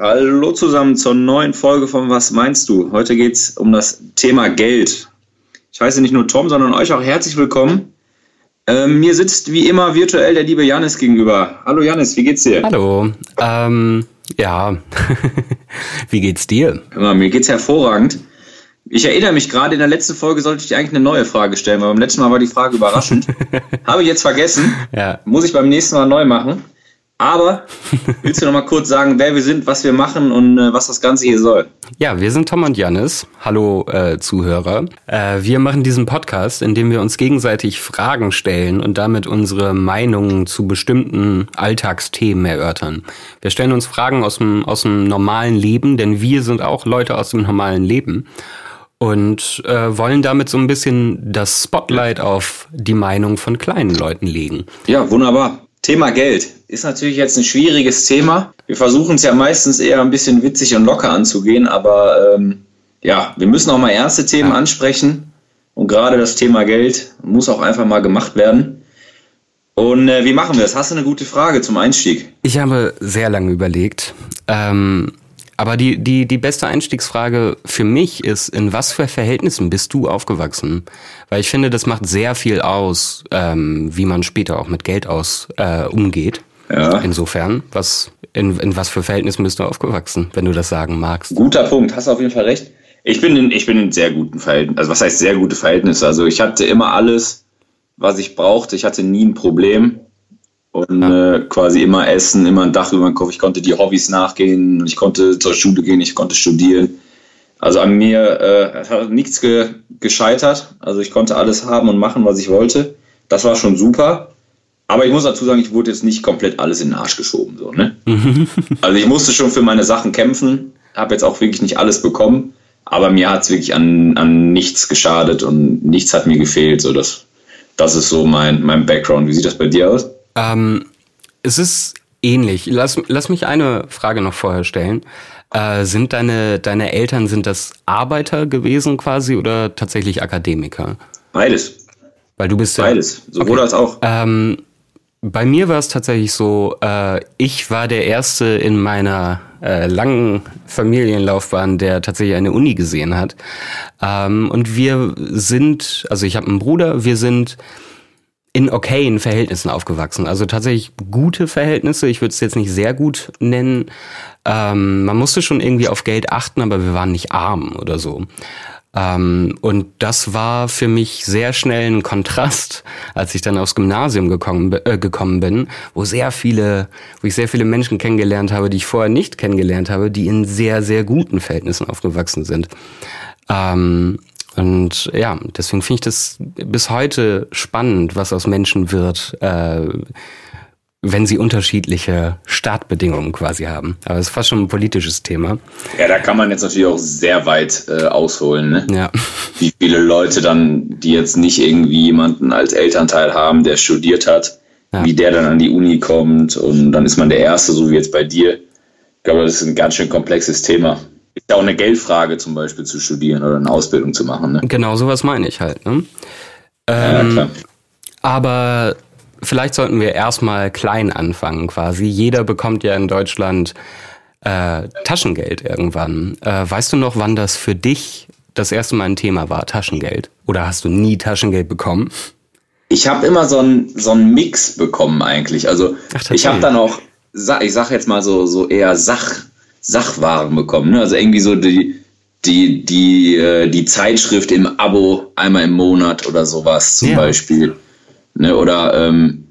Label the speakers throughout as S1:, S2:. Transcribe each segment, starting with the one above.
S1: Hallo zusammen zur neuen Folge von Was meinst du? Heute geht es um das Thema Geld. Ich heiße nicht nur Tom, sondern euch auch herzlich willkommen. Ähm, mir sitzt wie immer virtuell der liebe Janis gegenüber. Hallo Janis, wie geht's dir?
S2: Hallo. Ähm, ja, wie geht's dir?
S1: Ja, mir geht's hervorragend. Ich erinnere mich gerade, in der letzten Folge sollte ich dir eigentlich eine neue Frage stellen, weil beim letzten Mal war die Frage überraschend. Habe ich jetzt vergessen.
S2: Ja.
S1: Muss ich beim nächsten Mal neu machen. Aber willst du noch mal kurz sagen, wer wir sind, was wir machen und äh, was das Ganze hier soll?
S2: Ja, wir sind Tom und Janis. Hallo äh, Zuhörer. Äh, wir machen diesen Podcast, in dem wir uns gegenseitig Fragen stellen und damit unsere Meinungen zu bestimmten Alltagsthemen erörtern. Wir stellen uns Fragen aus dem, aus dem normalen Leben, denn wir sind auch Leute aus dem normalen Leben und äh, wollen damit so ein bisschen das Spotlight auf die Meinung von kleinen Leuten legen.
S1: Ja, wunderbar. Thema Geld ist natürlich jetzt ein schwieriges Thema. Wir versuchen es ja meistens eher ein bisschen witzig und locker anzugehen, aber ähm, ja, wir müssen auch mal ernste Themen ja. ansprechen. Und gerade das Thema Geld muss auch einfach mal gemacht werden. Und äh, wie machen wir das? Hast du eine gute Frage zum Einstieg?
S2: Ich habe sehr lange überlegt. Ähm, aber die, die, die beste Einstiegsfrage für mich ist, in was für Verhältnissen bist du aufgewachsen? Weil ich finde, das macht sehr viel aus, ähm, wie man später auch mit Geld aus äh, umgeht. Ja. Insofern, was, in, in was für Verhältnissen bist du aufgewachsen, wenn du das sagen magst?
S1: Guter Punkt, hast auf jeden Fall recht. Ich bin in, ich bin in sehr guten Verhältnissen. Also was heißt sehr gute Verhältnisse? Also ich hatte immer alles, was ich brauchte. Ich hatte nie ein Problem und ja. äh, quasi immer essen, immer ein Dach über den Kopf. Ich konnte die Hobbys nachgehen, ich konnte zur Schule gehen, ich konnte studieren. Also an mir äh, hat nichts ge gescheitert. Also ich konnte alles haben und machen, was ich wollte. Das war schon super. Aber ich muss dazu sagen, ich wurde jetzt nicht komplett alles in den Arsch geschoben. So, ne? also ich musste schon für meine Sachen kämpfen, habe jetzt auch wirklich nicht alles bekommen. Aber mir hat es wirklich an, an nichts geschadet und nichts hat mir gefehlt. So, das, das ist so mein, mein Background. Wie sieht das bei dir aus?
S2: Ähm, es ist ähnlich. Lass, lass mich eine Frage noch vorher stellen. Äh, sind deine, deine Eltern, sind das Arbeiter gewesen quasi oder tatsächlich Akademiker?
S1: Beides.
S2: Weil du bist
S1: ja. Beides, sowohl okay. als auch.
S2: Ähm, bei mir war es tatsächlich so, äh, ich war der Erste in meiner äh, langen Familienlaufbahn, der tatsächlich eine Uni gesehen hat. Ähm, und wir sind, also ich habe einen Bruder, wir sind in okayen Verhältnissen aufgewachsen. Also tatsächlich gute Verhältnisse. Ich würde es jetzt nicht sehr gut nennen. Ähm, man musste schon irgendwie auf Geld achten, aber wir waren nicht arm oder so. Ähm, und das war für mich sehr schnell ein Kontrast, als ich dann aufs Gymnasium gekommen, äh, gekommen bin, wo sehr viele, wo ich sehr viele Menschen kennengelernt habe, die ich vorher nicht kennengelernt habe, die in sehr, sehr guten Verhältnissen aufgewachsen sind. Ähm, und ja, deswegen finde ich das bis heute spannend, was aus Menschen wird, äh, wenn sie unterschiedliche Startbedingungen quasi haben. Aber es ist fast schon ein politisches Thema.
S1: Ja, da kann man jetzt natürlich auch sehr weit äh, ausholen. Ne?
S2: Ja.
S1: Wie viele Leute dann, die jetzt nicht irgendwie jemanden als Elternteil haben, der studiert hat, ja. wie der dann an die Uni kommt und dann ist man der Erste, so wie jetzt bei dir. Ich glaube, das ist ein ganz schön komplexes Thema. Ist ja auch eine Geldfrage zum Beispiel zu studieren oder eine Ausbildung zu machen. Ne?
S2: Genau, sowas meine ich halt. Ne? Ähm, ja. Aber vielleicht sollten wir erstmal klein anfangen quasi. Jeder bekommt ja in Deutschland äh, Taschengeld irgendwann. Äh, weißt du noch, wann das für dich das erste Mal ein Thema war, Taschengeld? Oder hast du nie Taschengeld bekommen?
S1: Ich habe immer so einen so einen Mix bekommen eigentlich. Also Ach, ich habe dann auch, ich sag jetzt mal so so eher Sach Sachwaren bekommen. Ne? Also irgendwie so die, die, die, äh, die Zeitschrift im Abo einmal im Monat oder sowas zum ja. Beispiel. Ne? Oder ähm,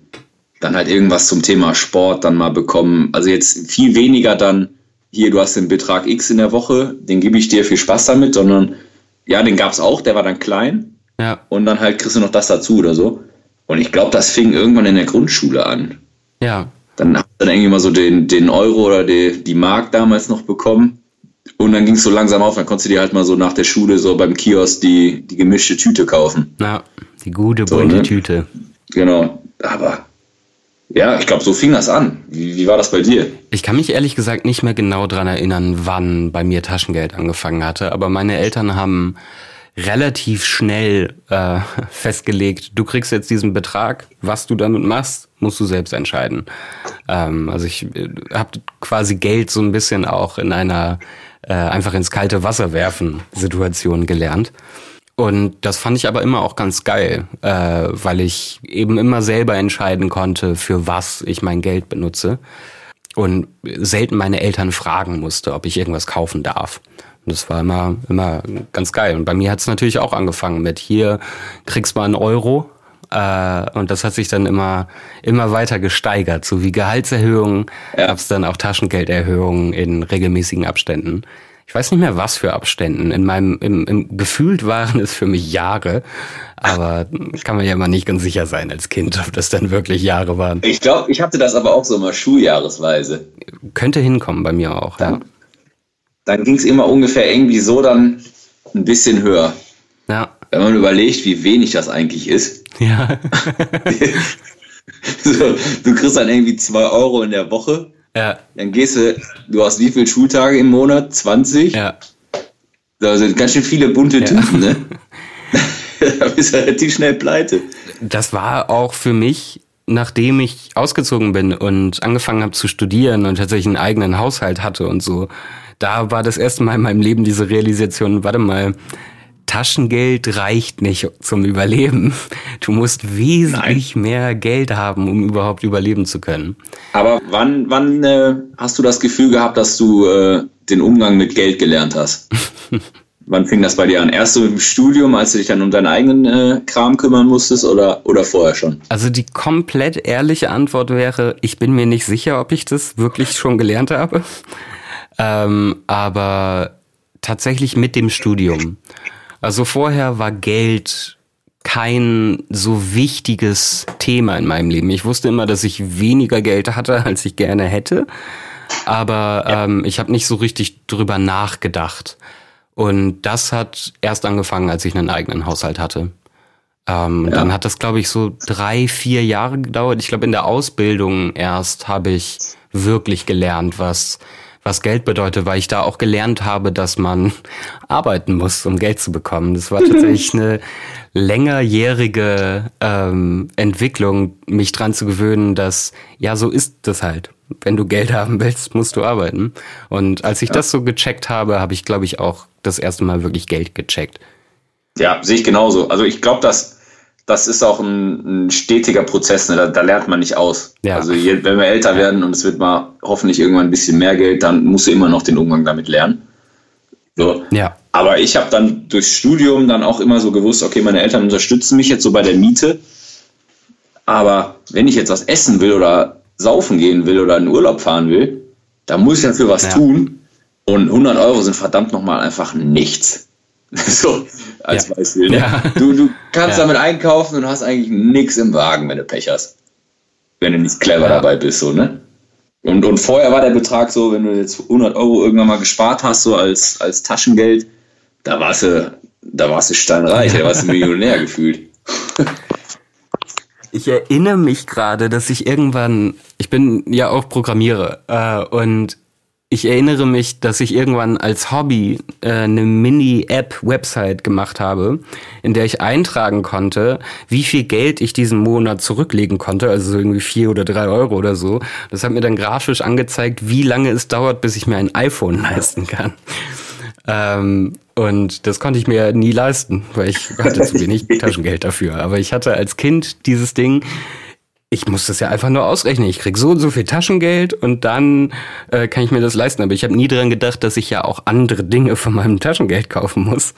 S1: dann halt irgendwas zum Thema Sport dann mal bekommen. Also jetzt viel weniger dann, hier, du hast den Betrag X in der Woche, den gebe ich dir, viel Spaß damit, sondern ja, den gab es auch, der war dann klein.
S2: Ja.
S1: Und dann halt kriegst du noch das dazu oder so. Und ich glaube, das fing irgendwann in der Grundschule an.
S2: Ja.
S1: Dann hast du dann irgendwie mal so den, den Euro oder die, die Mark damals noch bekommen. Und dann ging es so langsam auf, dann konntest du dir halt mal so nach der Schule so beim Kiosk die, die gemischte Tüte kaufen.
S2: Ja, die gute bunte so, ne? Tüte.
S1: Genau, aber ja, ich glaube, so fing das an. Wie, wie war das bei dir?
S2: Ich kann mich ehrlich gesagt nicht mehr genau dran erinnern, wann bei mir Taschengeld angefangen hatte, aber meine Eltern haben relativ schnell äh, festgelegt, du kriegst jetzt diesen Betrag, was du damit machst, musst du selbst entscheiden. Ähm, also ich äh, habe quasi Geld so ein bisschen auch in einer äh, einfach ins kalte Wasser werfen Situation gelernt. Und das fand ich aber immer auch ganz geil, äh, weil ich eben immer selber entscheiden konnte, für was ich mein Geld benutze. Und selten meine Eltern fragen musste, ob ich irgendwas kaufen darf. Und das war immer, immer ganz geil. Und bei mir hat es natürlich auch angefangen mit hier kriegst mal einen Euro. Äh, und das hat sich dann immer, immer weiter gesteigert. So wie Gehaltserhöhungen ja. gab es dann auch Taschengelderhöhungen in regelmäßigen Abständen ich weiß nicht mehr was für Abständen. In meinem, im, im gefühlt waren es für mich Jahre, aber kann man ja mal nicht ganz sicher sein als Kind, ob das dann wirklich Jahre waren.
S1: Ich glaube, ich hatte das aber auch so mal schuljahresweise.
S2: Könnte hinkommen bei mir auch,
S1: dann, ja. Dann ging es immer ungefähr irgendwie so dann ein bisschen höher. Ja. Wenn man überlegt, wie wenig das eigentlich ist. Ja. so, du kriegst dann irgendwie zwei Euro in der Woche ja. Dann gehst du, du hast wie viele Schultage im Monat? 20? Ja. Da sind ganz schön viele bunte Tüten, ja. ne? da bist du relativ schnell pleite.
S2: Das war auch für mich, nachdem ich ausgezogen bin und angefangen habe zu studieren und tatsächlich einen eigenen Haushalt hatte und so. Da war das erste Mal in meinem Leben diese Realisation, warte mal, Taschengeld reicht nicht zum Überleben. Du musst wesentlich Nein. mehr Geld haben, um überhaupt überleben zu können.
S1: Aber wann, wann äh, hast du das Gefühl gehabt, dass du äh, den Umgang mit Geld gelernt hast? wann fing das bei dir an? Erst so im Studium, als du dich dann um deinen eigenen äh, Kram kümmern musstest oder, oder vorher schon?
S2: Also die komplett ehrliche Antwort wäre, ich bin mir nicht sicher, ob ich das wirklich schon gelernt habe. Ähm, aber tatsächlich mit dem Studium. Also vorher war Geld kein so wichtiges Thema in meinem Leben. Ich wusste immer, dass ich weniger Geld hatte, als ich gerne hätte. Aber ähm, ich habe nicht so richtig drüber nachgedacht. Und das hat erst angefangen, als ich einen eigenen Haushalt hatte. Ähm, ja. Dann hat das, glaube ich, so drei, vier Jahre gedauert. Ich glaube, in der Ausbildung erst habe ich wirklich gelernt, was was Geld bedeutet, weil ich da auch gelernt habe, dass man arbeiten muss, um Geld zu bekommen. Das war tatsächlich eine längerjährige ähm, Entwicklung, mich dran zu gewöhnen, dass ja, so ist das halt. Wenn du Geld haben willst, musst du arbeiten. Und als ich ja. das so gecheckt habe, habe ich, glaube ich, auch das erste Mal wirklich Geld gecheckt.
S1: Ja, sehe ich genauso. Also ich glaube, dass das ist auch ein, ein stetiger Prozess, ne? da, da, lernt man nicht aus. Ja. Also je, wenn wir älter werden und es wird mal hoffentlich irgendwann ein bisschen mehr Geld, dann musst du immer noch den Umgang damit lernen. So. Ja. Aber ich habe dann durchs Studium dann auch immer so gewusst, okay, meine Eltern unterstützen mich jetzt so bei der Miete. Aber wenn ich jetzt was essen will oder saufen gehen will oder in Urlaub fahren will, dann muss ich dafür was ja. tun. Und 100 Euro sind verdammt nochmal einfach nichts. so, als ja. Beispiel. Ne? Ja. Du, du kannst ja. damit einkaufen und hast eigentlich nichts im Wagen, wenn du Pech hast. Wenn du nicht clever dabei bist, so, ne? Und, und vorher war der Betrag so, wenn du jetzt 100 Euro irgendwann mal gespart hast, so als, als Taschengeld, da warst du, da warst du steinreich, da warst du Millionär gefühlt.
S2: Ich erinnere mich gerade, dass ich irgendwann, ich bin ja auch Programmierer äh, und ich erinnere mich, dass ich irgendwann als Hobby äh, eine Mini-App-Website gemacht habe, in der ich eintragen konnte, wie viel Geld ich diesen Monat zurücklegen konnte, also so irgendwie vier oder drei Euro oder so. Das hat mir dann grafisch angezeigt, wie lange es dauert, bis ich mir ein iPhone leisten kann. Ähm, und das konnte ich mir nie leisten, weil ich hatte zu wenig Taschengeld dafür. Aber ich hatte als Kind dieses Ding, ich muss das ja einfach nur ausrechnen. Ich krieg so und so viel Taschengeld und dann äh, kann ich mir das leisten. Aber ich habe nie daran gedacht, dass ich ja auch andere Dinge von meinem Taschengeld kaufen muss.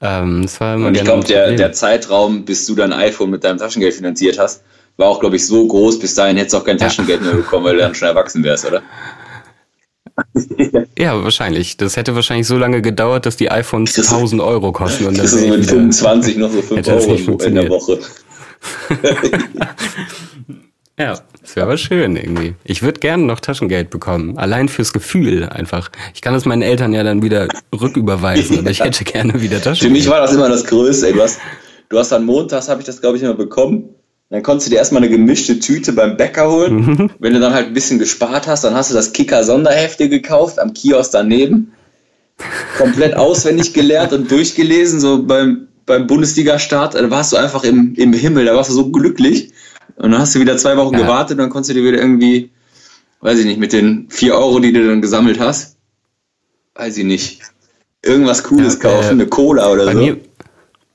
S1: Ähm, das war immer und ich glaube, der, der Zeitraum, bis du dein iPhone mit deinem Taschengeld finanziert hast, war auch, glaube ich, so groß, bis dahin hättest du auch kein Taschengeld mehr bekommen, weil du dann schon erwachsen wärst, oder?
S2: ja, wahrscheinlich. Das hätte wahrscheinlich so lange gedauert, dass die iPhones 1000 Euro kosten. Und
S1: das ist so mit 25 noch so 5 Euro in der Woche.
S2: ja, das wäre aber schön irgendwie. Ich würde gerne noch Taschengeld bekommen. Allein fürs Gefühl einfach. Ich kann es meinen Eltern ja dann wieder rücküberweisen, aber ich hätte gerne wieder Taschengeld.
S1: Für mich war das immer das Größte. Ey. Du, hast, du hast dann montags, habe ich das glaube ich immer bekommen. Dann konntest du dir erstmal eine gemischte Tüte beim Bäcker holen. Mhm. Wenn du dann halt ein bisschen gespart hast, dann hast du das Kicker-Sonderhefte gekauft am Kiosk daneben. komplett auswendig gelernt und durchgelesen, so beim, beim Bundesliga-Start. Da warst du einfach im, im Himmel, da warst du so glücklich. Und dann hast du wieder zwei Wochen ja. gewartet und dann konntest du dir wieder irgendwie, weiß ich nicht, mit den vier Euro, die du dann gesammelt hast, weiß ich nicht, irgendwas Cooles ja, kaufen, äh, eine Cola oder
S2: bei
S1: so.
S2: Mir,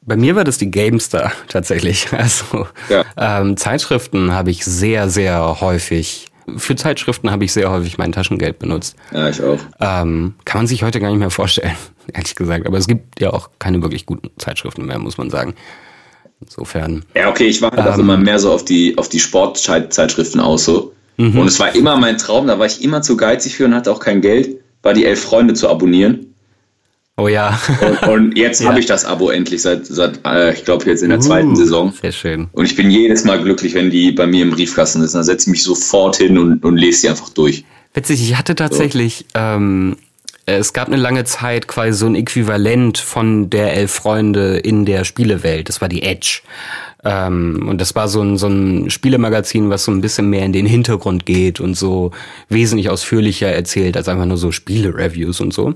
S2: bei mir war das die GameStar tatsächlich. Also ja. ähm, Zeitschriften habe ich sehr, sehr häufig. Für Zeitschriften habe ich sehr häufig mein Taschengeld benutzt.
S1: Ja, ich auch.
S2: Ähm, kann man sich heute gar nicht mehr vorstellen, ehrlich gesagt. Aber es gibt ja auch keine wirklich guten Zeitschriften mehr, muss man sagen. Insofern.
S1: Ja, okay, ich war halt ähm, auch immer mehr so auf die, auf die Sportzeitschriften aus so. Mhm. Und es war immer mein Traum, da war ich immer zu geizig für und hatte auch kein Geld, war die elf Freunde zu abonnieren.
S2: Oh ja.
S1: und, und jetzt ja. habe ich das Abo endlich seit, seit äh, ich glaube, jetzt in der uh, zweiten Saison.
S2: Sehr schön.
S1: Und ich bin jedes Mal glücklich, wenn die bei mir im Briefkasten ist. Dann setze ich mich sofort hin und, und lese die einfach durch.
S2: Witzig, ich hatte tatsächlich so. ähm, es gab eine lange Zeit quasi so ein Äquivalent von der Elf Freunde in der Spielewelt. Das war die Edge. Ähm, und das war so ein, so ein Spielemagazin, was so ein bisschen mehr in den Hintergrund geht und so wesentlich ausführlicher erzählt als einfach nur so Spiele-Reviews und so.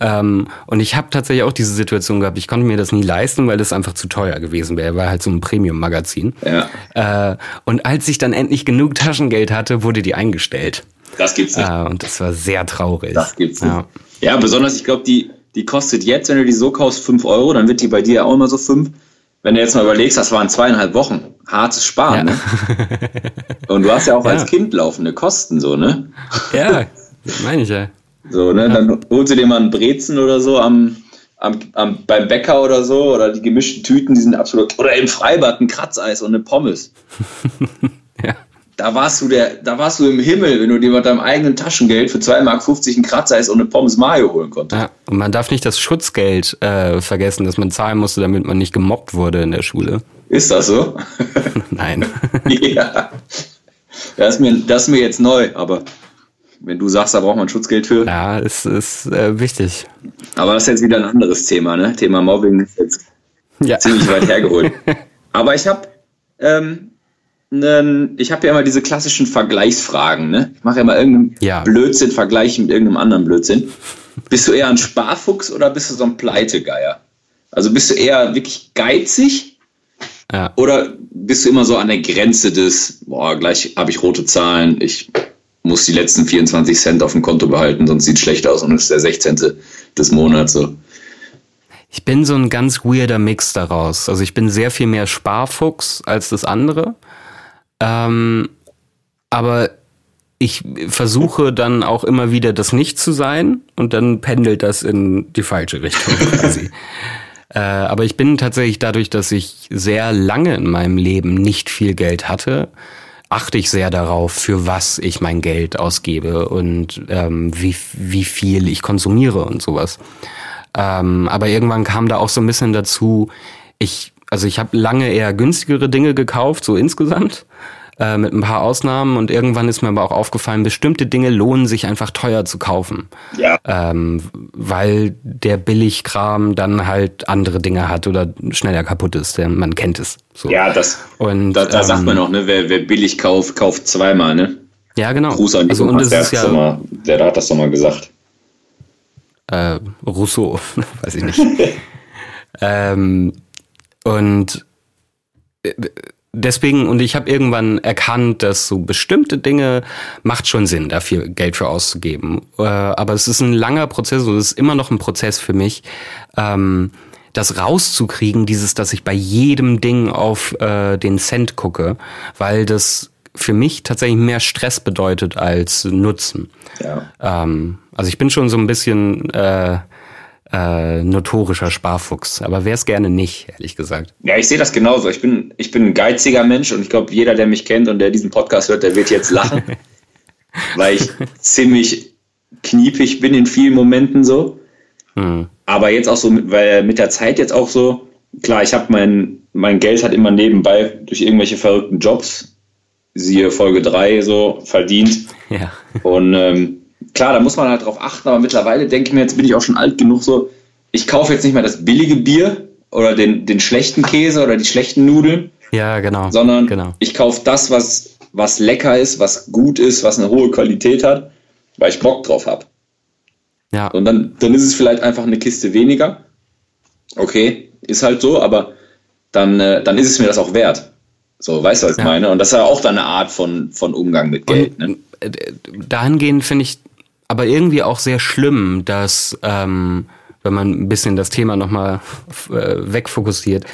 S2: Ähm, und ich habe tatsächlich auch diese Situation gehabt, ich konnte mir das nie leisten, weil das einfach zu teuer gewesen wäre. War halt so ein Premium-Magazin. Ja. Äh, und als ich dann endlich genug Taschengeld hatte, wurde die eingestellt.
S1: Das gibt's nicht.
S2: Äh, und das war sehr traurig.
S1: Das gibt's nicht. Ja. Ja, besonders, ich glaube, die, die kostet jetzt, wenn du die so kaufst, 5 Euro, dann wird die bei dir auch immer so 5. Wenn du jetzt mal überlegst, das waren zweieinhalb Wochen. Hartes Sparen, ja. ne? Und du hast ja auch ja. als Kind laufende Kosten, so, ne?
S2: Ja, meine ich ja.
S1: So, ne? Dann holst du dir mal einen Brezen oder so am, am, am, beim Bäcker oder so, oder die gemischten Tüten, die sind absolut. Oder im Freibad ein Kratzeis und eine Pommes. ja da warst du der, da warst du im Himmel, wenn du dir mit deinem eigenen Taschengeld für 2,50 Mark einen Kratzer ist und eine Pommes Mayo holen konntest. Ja,
S2: und man darf nicht das Schutzgeld äh, vergessen, das man zahlen musste, damit man nicht gemobbt wurde in der Schule.
S1: Ist das so?
S2: Nein.
S1: ja. Das ist, mir, das ist mir jetzt neu, aber wenn du sagst, da braucht man Schutzgeld für.
S2: Ja, es ist äh, wichtig.
S1: Aber das ist jetzt wieder ein anderes Thema, ne? Thema Mobbing ist jetzt ja. ziemlich weit hergeholt. aber ich habe ähm, einen, ich habe ja immer diese klassischen Vergleichsfragen, ne? Ich mache ja immer irgendeinen ja. Blödsinn vergleichen mit irgendeinem anderen Blödsinn. Bist du eher ein Sparfuchs oder bist du so ein Pleitegeier? Also bist du eher wirklich geizig? Ja. Oder bist du immer so an der Grenze des, boah, gleich habe ich rote Zahlen, ich muss die letzten 24 Cent auf dem Konto behalten, sonst sieht es schlecht aus und es ist der 16. des Monats so.
S2: Ich bin so ein ganz weirder Mix daraus. Also ich bin sehr viel mehr Sparfuchs als das andere. Ähm, aber ich versuche dann auch immer wieder das nicht zu sein und dann pendelt das in die falsche Richtung quasi. äh, aber ich bin tatsächlich dadurch, dass ich sehr lange in meinem Leben nicht viel Geld hatte, achte ich sehr darauf, für was ich mein Geld ausgebe und ähm, wie, wie viel ich konsumiere und sowas. Ähm, aber irgendwann kam da auch so ein bisschen dazu, ich also ich habe lange eher günstigere Dinge gekauft, so insgesamt, äh, mit ein paar Ausnahmen. Und irgendwann ist mir aber auch aufgefallen, bestimmte Dinge lohnen sich einfach teuer zu kaufen.
S1: Ja.
S2: Ähm, weil der Billigkram dann halt andere Dinge hat oder schneller kaputt ist. Der, man kennt es.
S1: So. Ja, das. Und da, da ähm, sagt man auch, ne, wer, wer billig kauft, kauft zweimal, ne?
S2: Ja, genau.
S1: Gruß an also, und das der, ist ja, mal, der hat das doch mal gesagt.
S2: Äh, Rousseau, weiß ich nicht. ähm, und äh, deswegen, und ich habe irgendwann erkannt, dass so bestimmte Dinge macht schon Sinn, dafür Geld für auszugeben. Äh, aber es ist ein langer Prozess und es ist immer noch ein Prozess für mich, ähm, das rauszukriegen, dieses, dass ich bei jedem Ding auf äh, den Cent gucke, weil das für mich tatsächlich mehr Stress bedeutet als Nutzen.
S1: Ja.
S2: Ähm, also ich bin schon so ein bisschen äh, äh, notorischer Sparfuchs. Aber wäre es gerne nicht, ehrlich gesagt.
S1: Ja, ich sehe das genauso. Ich bin, ich bin ein geiziger Mensch und ich glaube, jeder, der mich kennt und der diesen Podcast hört, der wird jetzt lachen. weil ich ziemlich kniepig bin in vielen Momenten so. Hm. Aber jetzt auch so, weil mit der Zeit jetzt auch so, klar, ich habe mein, mein Geld hat immer nebenbei durch irgendwelche verrückten Jobs, siehe Folge 3 so, verdient.
S2: Ja.
S1: Und ähm, klar, da muss man halt drauf achten, aber mittlerweile denke ich mir, jetzt bin ich auch schon alt genug so, ich kaufe jetzt nicht mehr das billige Bier oder den, den schlechten Käse oder die schlechten Nudeln.
S2: Ja, genau.
S1: Sondern
S2: genau.
S1: ich kaufe das, was, was lecker ist, was gut ist, was eine hohe Qualität hat, weil ich Bock drauf habe. Ja. Und dann, dann ist es vielleicht einfach eine Kiste weniger. Okay, ist halt so, aber dann, äh, dann ist es mir das auch wert. So, weißt du, was ich ja. meine? Und das ist ja auch dann eine Art von, von Umgang mit Geld. Und, ne? Äh,
S2: dahingehend finde ich aber irgendwie auch sehr schlimm, dass, ähm, wenn man ein bisschen das Thema nochmal äh, wegfokussiert,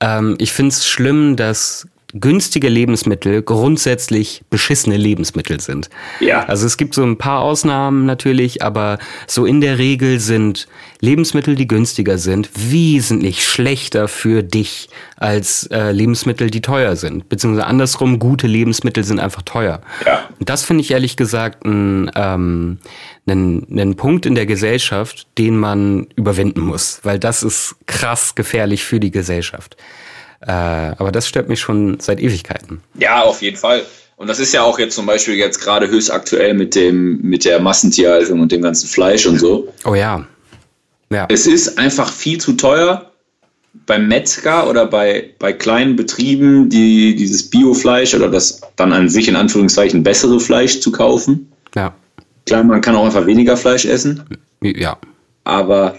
S2: ähm, ich finde es schlimm, dass günstige Lebensmittel grundsätzlich beschissene Lebensmittel sind. Ja. Also es gibt so ein paar Ausnahmen natürlich, aber so in der Regel sind Lebensmittel, die günstiger sind, wesentlich schlechter für dich als äh, Lebensmittel, die teuer sind. Beziehungsweise andersrum, gute Lebensmittel sind einfach teuer. Ja. Und das finde ich ehrlich gesagt ein, ähm, einen, einen Punkt in der Gesellschaft, den man überwinden muss, weil das ist krass gefährlich für die Gesellschaft. Äh, aber das stört mich schon seit Ewigkeiten.
S1: Ja, auf jeden Fall. Und das ist ja auch jetzt zum Beispiel jetzt gerade höchst aktuell mit dem, mit der Massentierhaltung und dem ganzen Fleisch und so.
S2: Oh ja.
S1: ja. Es ist einfach viel zu teuer beim Metzger oder bei, bei kleinen Betrieben, die dieses Biofleisch oder das dann an sich in Anführungszeichen bessere Fleisch zu kaufen. Ja. Klar, man kann auch einfach weniger Fleisch essen.
S2: Ja.
S1: Aber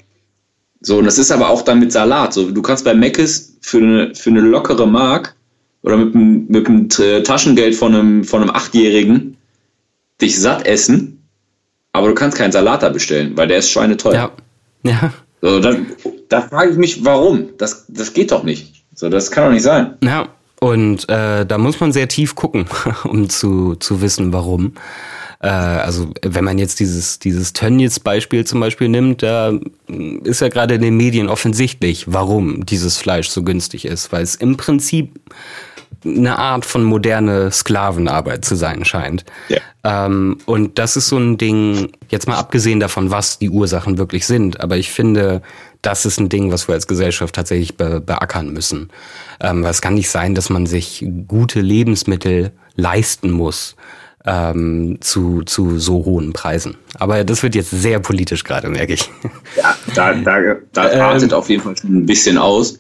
S1: so, und das ist aber auch dann mit Salat. So, du kannst bei Meckes für eine, für eine lockere Mark oder mit einem, mit einem Taschengeld von einem, von einem Achtjährigen dich satt essen, aber du kannst keinen Salat da bestellen, weil der ist schweineteuer. Ja. Ja. So, dann, da frage ich mich, warum? Das, das geht doch nicht. So, das kann doch nicht sein.
S2: Ja, und äh, da muss man sehr tief gucken, um zu, zu wissen, warum. Äh, also wenn man jetzt dieses, dieses Tönnies-Beispiel zum Beispiel nimmt, da ist ja gerade in den Medien offensichtlich, warum dieses Fleisch so günstig ist, weil es im Prinzip eine Art von moderne Sklavenarbeit zu sein scheint. Ja. Ähm, und das ist so ein Ding, jetzt mal abgesehen davon, was die Ursachen wirklich sind, aber ich finde, das ist ein Ding, was wir als Gesellschaft tatsächlich be beackern müssen. Ähm, weil es kann nicht sein, dass man sich gute Lebensmittel leisten muss ähm, zu, zu so hohen Preisen. Aber das wird jetzt sehr politisch gerade, merke ich.
S1: Ja, da, da, da ähm, artet auf jeden Fall schon ein bisschen aus.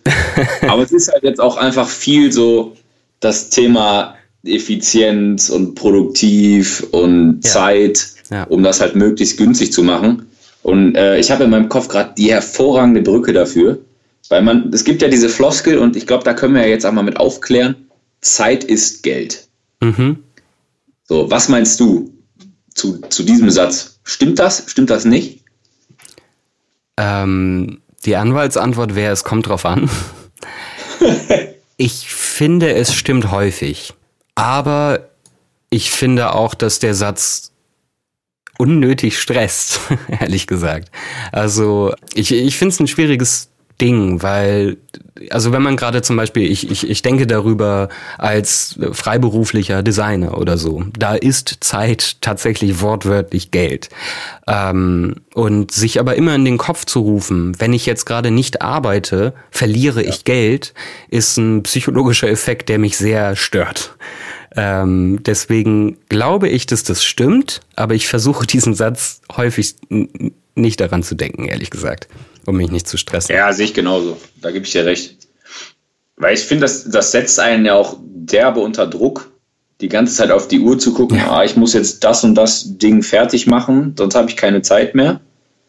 S1: Aber es ist halt jetzt auch einfach viel so das Thema Effizienz und produktiv und ja. Zeit, ja. um das halt möglichst günstig zu machen. Und äh, ich habe in meinem Kopf gerade die hervorragende Brücke dafür. Weil man, es gibt ja diese Floskel und ich glaube, da können wir ja jetzt einmal mit aufklären. Zeit ist Geld. Mhm. So, was meinst du zu, zu diesem Satz? Stimmt das? Stimmt das nicht?
S2: Ähm, die Anwaltsantwort wäre, es kommt drauf an. ich finde, es stimmt häufig. Aber ich finde auch, dass der Satz unnötig stresst, ehrlich gesagt. Also ich, ich finde es ein schwieriges Ding, weil, also wenn man gerade zum Beispiel, ich, ich, ich denke darüber als freiberuflicher Designer oder so, da ist Zeit tatsächlich wortwörtlich Geld. Ähm, und sich aber immer in den Kopf zu rufen, wenn ich jetzt gerade nicht arbeite, verliere ja. ich Geld, ist ein psychologischer Effekt, der mich sehr stört. Ähm, deswegen glaube ich, dass das stimmt, aber ich versuche diesen Satz häufig nicht daran zu denken, ehrlich gesagt um mich nicht zu stressen.
S1: Ja, sehe ich genauso. Da gebe ich dir recht. Weil ich finde, das, das setzt einen ja auch derbe unter Druck, die ganze Zeit auf die Uhr zu gucken, ja. ah, ich muss jetzt das und das Ding fertig machen, sonst habe ich keine Zeit mehr.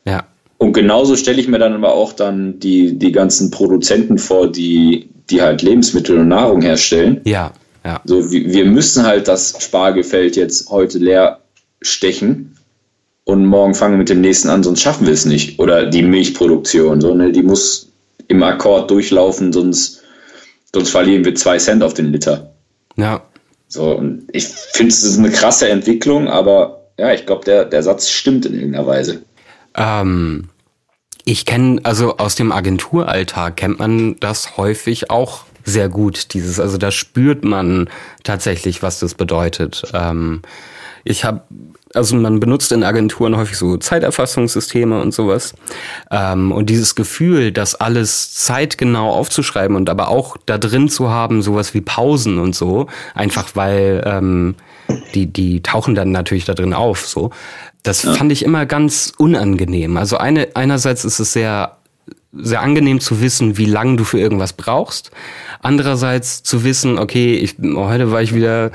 S2: Ja.
S1: Und genauso stelle ich mir dann aber auch dann die, die ganzen Produzenten vor, die, die halt Lebensmittel und Nahrung herstellen.
S2: Ja, ja.
S1: So, wir müssen halt das Spargelfeld jetzt heute leer stechen und morgen fangen wir mit dem nächsten an, sonst schaffen wir es nicht. Oder die Milchproduktion, so, ne, die muss im Akkord durchlaufen, sonst, sonst verlieren wir zwei Cent auf den Liter.
S2: Ja.
S1: So, und ich finde, es ist eine krasse Entwicklung, aber ja, ich glaube, der, der Satz stimmt in irgendeiner Weise.
S2: Ähm, ich kenne, also aus dem Agenturalltag kennt man das häufig auch sehr gut, dieses, also da spürt man tatsächlich, was das bedeutet. Ähm, ich habe also man benutzt in Agenturen häufig so Zeiterfassungssysteme und sowas. Ähm, und dieses Gefühl, das alles zeitgenau aufzuschreiben und aber auch da drin zu haben, sowas wie Pausen und so, einfach weil ähm, die, die tauchen dann natürlich da drin auf. So, das ja. fand ich immer ganz unangenehm. Also eine, einerseits ist es sehr sehr angenehm zu wissen, wie lange du für irgendwas brauchst. Andererseits zu wissen, okay, ich, heute war ich wieder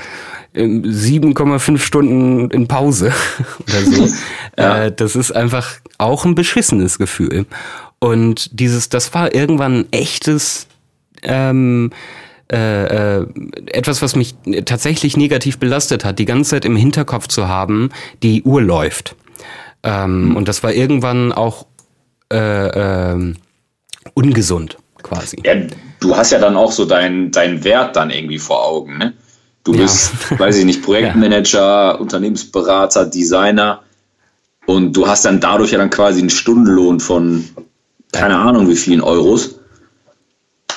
S2: 7,5 Stunden in Pause oder so. ja. äh, das ist einfach auch ein beschissenes Gefühl. Und dieses, das war irgendwann ein echtes ähm, äh, äh, etwas, was mich tatsächlich negativ belastet hat, die ganze Zeit im Hinterkopf zu haben, die Uhr läuft. Ähm, mhm. Und das war irgendwann auch äh, äh, ungesund quasi.
S1: Ja, du hast ja dann auch so deinen dein Wert dann irgendwie vor Augen. Ne? Du bist, ja. weiß ich nicht, Projektmanager, ja. Unternehmensberater, Designer und du hast dann dadurch ja dann quasi einen Stundenlohn von keine Ahnung wie vielen Euros.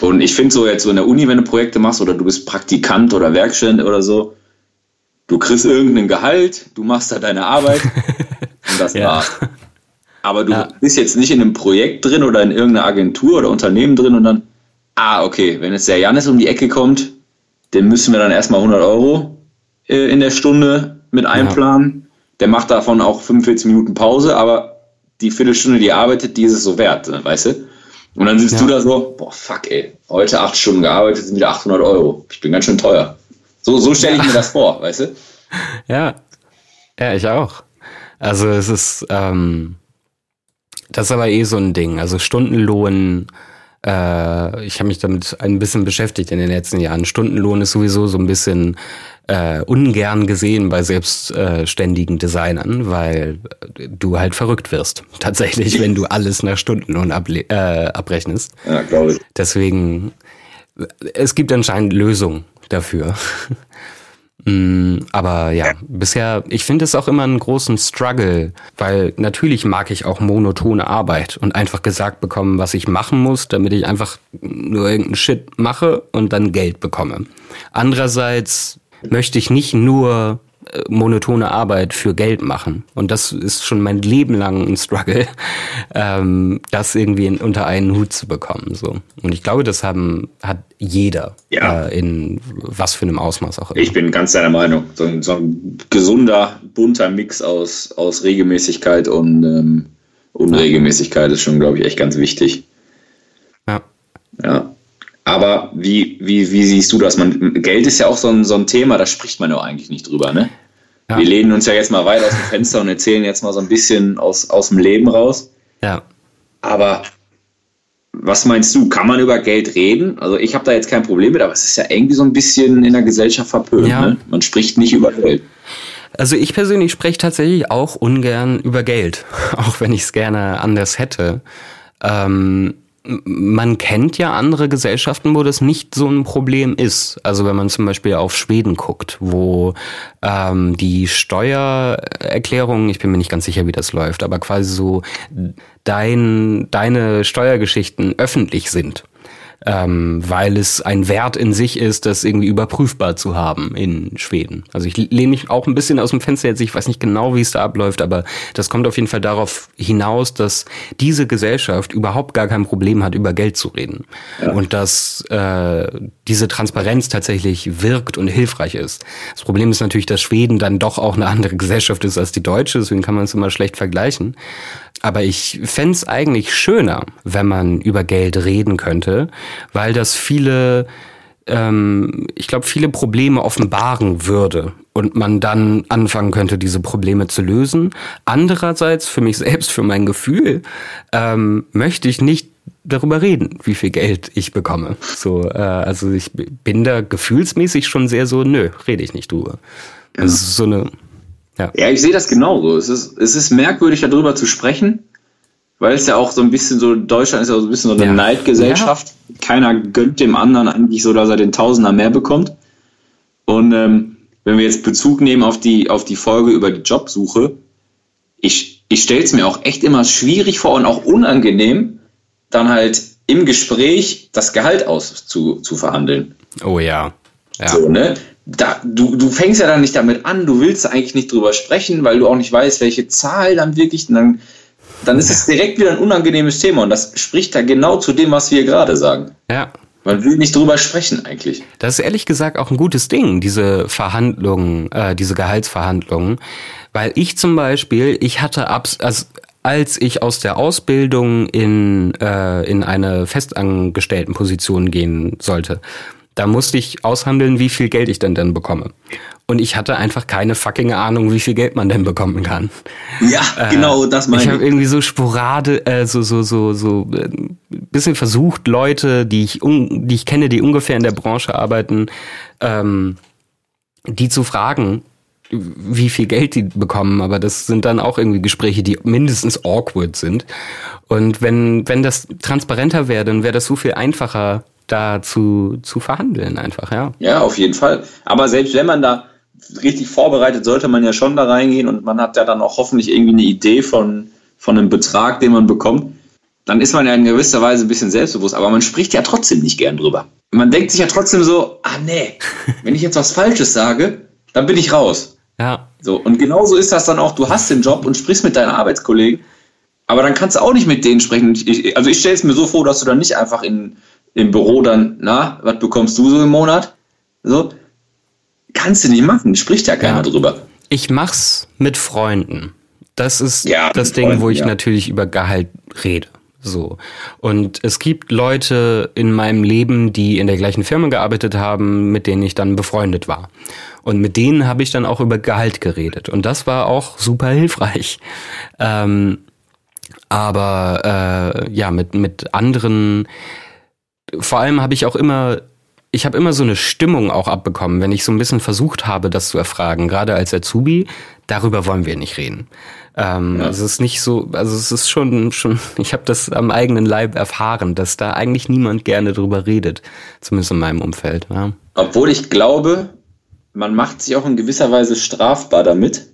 S1: Und ich finde so jetzt so in der Uni, wenn du Projekte machst oder du bist Praktikant oder Werkstudent oder so, du kriegst irgendein Gehalt, du machst da deine Arbeit und das ja. war's. Aber du ja. bist jetzt nicht in einem Projekt drin oder in irgendeiner Agentur oder Unternehmen drin und dann, ah, okay, wenn jetzt der Janis um die Ecke kommt, den müssen wir dann erstmal 100 Euro äh, in der Stunde mit einplanen. Ja. Der macht davon auch 45 Minuten Pause, aber die Viertelstunde, die er arbeitet, die ist es so wert, ne, weißt du? Und dann sitzt ja. du da so, boah, fuck, ey, heute acht Stunden gearbeitet, sind wieder 800 Euro. Ich bin ganz schön teuer. So, so stelle ich mir das vor, weißt du?
S2: Ja, ja, ich auch. Also es ist, ähm, das ist aber eh so ein Ding. Also Stundenlohn, äh, ich habe mich damit ein bisschen beschäftigt in den letzten Jahren. Stundenlohn ist sowieso so ein bisschen äh, ungern gesehen bei selbstständigen Designern, weil du halt verrückt wirst. Tatsächlich, wenn du alles nach Stundenlohn äh, abrechnest. Ja, glaube ich. Deswegen, es gibt anscheinend Lösungen dafür. Mm, aber ja, bisher, ich finde es auch immer einen großen Struggle, weil natürlich mag ich auch monotone Arbeit und einfach gesagt bekommen, was ich machen muss, damit ich einfach nur irgendeinen Shit mache und dann Geld bekomme. Andererseits möchte ich nicht nur monotone Arbeit für Geld machen. Und das ist schon mein Leben lang ein Struggle, ähm, das irgendwie in, unter einen Hut zu bekommen. So. Und ich glaube, das haben, hat jeder ja. äh, in was für einem Ausmaß auch
S1: immer. Ich bin ganz deiner Meinung. So ein, so ein gesunder, bunter Mix aus, aus Regelmäßigkeit und ähm, Unregelmäßigkeit ist schon, glaube ich, echt ganz wichtig. Ja. Ja. Aber wie, wie, wie siehst du das? Man, Geld ist ja auch so ein, so ein Thema, da spricht man ja eigentlich nicht drüber, ne? Ja. Wir lehnen uns ja jetzt mal weit aus dem Fenster und erzählen jetzt mal so ein bisschen aus, aus dem Leben raus.
S2: Ja.
S1: Aber was meinst du? Kann man über Geld reden? Also ich habe da jetzt kein Problem mit, aber es ist ja irgendwie so ein bisschen in der Gesellschaft verpönt. Ja. Ne? Man spricht nicht über Geld.
S2: Also ich persönlich spreche tatsächlich auch ungern über Geld, auch wenn ich es gerne anders hätte. Ähm, man kennt ja andere Gesellschaften, wo das nicht so ein Problem ist. Also wenn man zum Beispiel auf Schweden guckt, wo ähm, die Steuererklärung, ich bin mir nicht ganz sicher, wie das läuft, aber quasi so dein, deine Steuergeschichten öffentlich sind ähm, weil es ein Wert in sich ist, das irgendwie überprüfbar zu haben in Schweden. Also ich lehne mich auch ein bisschen aus dem Fenster jetzt, ich weiß nicht genau, wie es da abläuft, aber das kommt auf jeden Fall darauf hinaus, dass diese Gesellschaft überhaupt gar kein Problem hat, über Geld zu reden. Ja. Und dass äh, diese Transparenz tatsächlich wirkt und hilfreich ist. Das Problem ist natürlich, dass Schweden dann doch auch eine andere Gesellschaft ist als die deutsche, deswegen kann man es immer schlecht vergleichen. Aber ich fände es eigentlich schöner, wenn man über Geld reden könnte, weil das viele, ähm, ich glaube, viele Probleme offenbaren würde und man dann anfangen könnte, diese Probleme zu lösen. Andererseits, für mich selbst, für mein Gefühl, ähm, möchte ich nicht darüber reden, wie viel Geld ich bekomme. So, äh, also ich bin da gefühlsmäßig schon sehr so, nö, rede ich nicht drüber. Das ist so eine
S1: ja, ja ich sehe das genauso. Es ist, es ist merkwürdig, darüber zu sprechen, weil es ja auch so ein bisschen so, Deutschland ist ja so ein bisschen so eine ja. Neidgesellschaft. Ja. Keiner gönnt dem anderen eigentlich so, dass er den Tausender mehr bekommt. Und ähm, wenn wir jetzt Bezug nehmen auf die, auf die Folge über die Jobsuche, ich, ich stelle es mir auch echt immer schwierig vor und auch unangenehm, dann halt im Gespräch das Gehalt aus zu, zu verhandeln.
S2: Oh ja. Ja.
S1: So, ne? da, du, du fängst ja dann nicht damit an, du willst eigentlich nicht drüber sprechen, weil du auch nicht weißt, welche Zahl dann wirklich, dann, dann ist es direkt wieder ein unangenehmes Thema und das spricht da genau zu dem, was wir gerade sagen.
S2: Ja.
S1: Man will nicht drüber sprechen eigentlich.
S2: Das ist ehrlich gesagt auch ein gutes Ding, diese Verhandlungen, äh, diese Gehaltsverhandlungen, weil ich zum Beispiel, ich hatte abs also als ich aus der Ausbildung in, äh, in eine festangestellten Position gehen sollte, da musste ich aushandeln, wie viel Geld ich denn dann bekomme. und ich hatte einfach keine fucking Ahnung, wie viel Geld man denn bekommen kann.
S1: Ja, äh, genau, das meine
S2: ich. Ich habe irgendwie so sporade, äh, so so so so äh, bisschen versucht, Leute, die ich un, die ich kenne, die ungefähr in der Branche arbeiten, ähm, die zu fragen, wie viel Geld die bekommen, aber das sind dann auch irgendwie Gespräche, die mindestens awkward sind. Und wenn, wenn das transparenter wäre, dann wäre das so viel einfacher, da zu, zu verhandeln einfach, ja.
S1: Ja, auf jeden Fall. Aber selbst wenn man da richtig vorbereitet, sollte man ja schon da reingehen und man hat ja dann auch hoffentlich irgendwie eine Idee von, von einem Betrag, den man bekommt. Dann ist man ja in gewisser Weise ein bisschen selbstbewusst, aber man spricht ja trotzdem nicht gern drüber. Man denkt sich ja trotzdem so, ah nee, wenn ich jetzt was Falsches sage, dann bin ich raus.
S2: Ja.
S1: So, und genauso ist das dann auch, du hast den Job und sprichst mit deinen Arbeitskollegen, aber dann kannst du auch nicht mit denen sprechen. Ich, also ich stelle es mir so vor, dass du dann nicht einfach in, im Büro dann, na, was bekommst du so im Monat? So, kannst du nicht machen, spricht ja keiner ja. drüber.
S2: Ich mach's mit Freunden. Das ist ja, das Ding, Freunden, wo ich ja. natürlich über Gehalt rede. So. Und es gibt Leute in meinem Leben, die in der gleichen Firma gearbeitet haben, mit denen ich dann befreundet war. Und mit denen habe ich dann auch über Gehalt geredet. Und das war auch super hilfreich. Ähm, aber äh, ja, mit, mit anderen, vor allem habe ich auch immer ich habe immer so eine Stimmung auch abbekommen, wenn ich so ein bisschen versucht habe, das zu erfragen, gerade als Azubi, darüber wollen wir nicht reden. Ähm, ja. Also es ist nicht so, also es ist schon, schon, ich habe das am eigenen Leib erfahren, dass da eigentlich niemand gerne drüber redet, zumindest in meinem Umfeld. Ja.
S1: Obwohl ich glaube, man macht sich auch in gewisser Weise strafbar damit,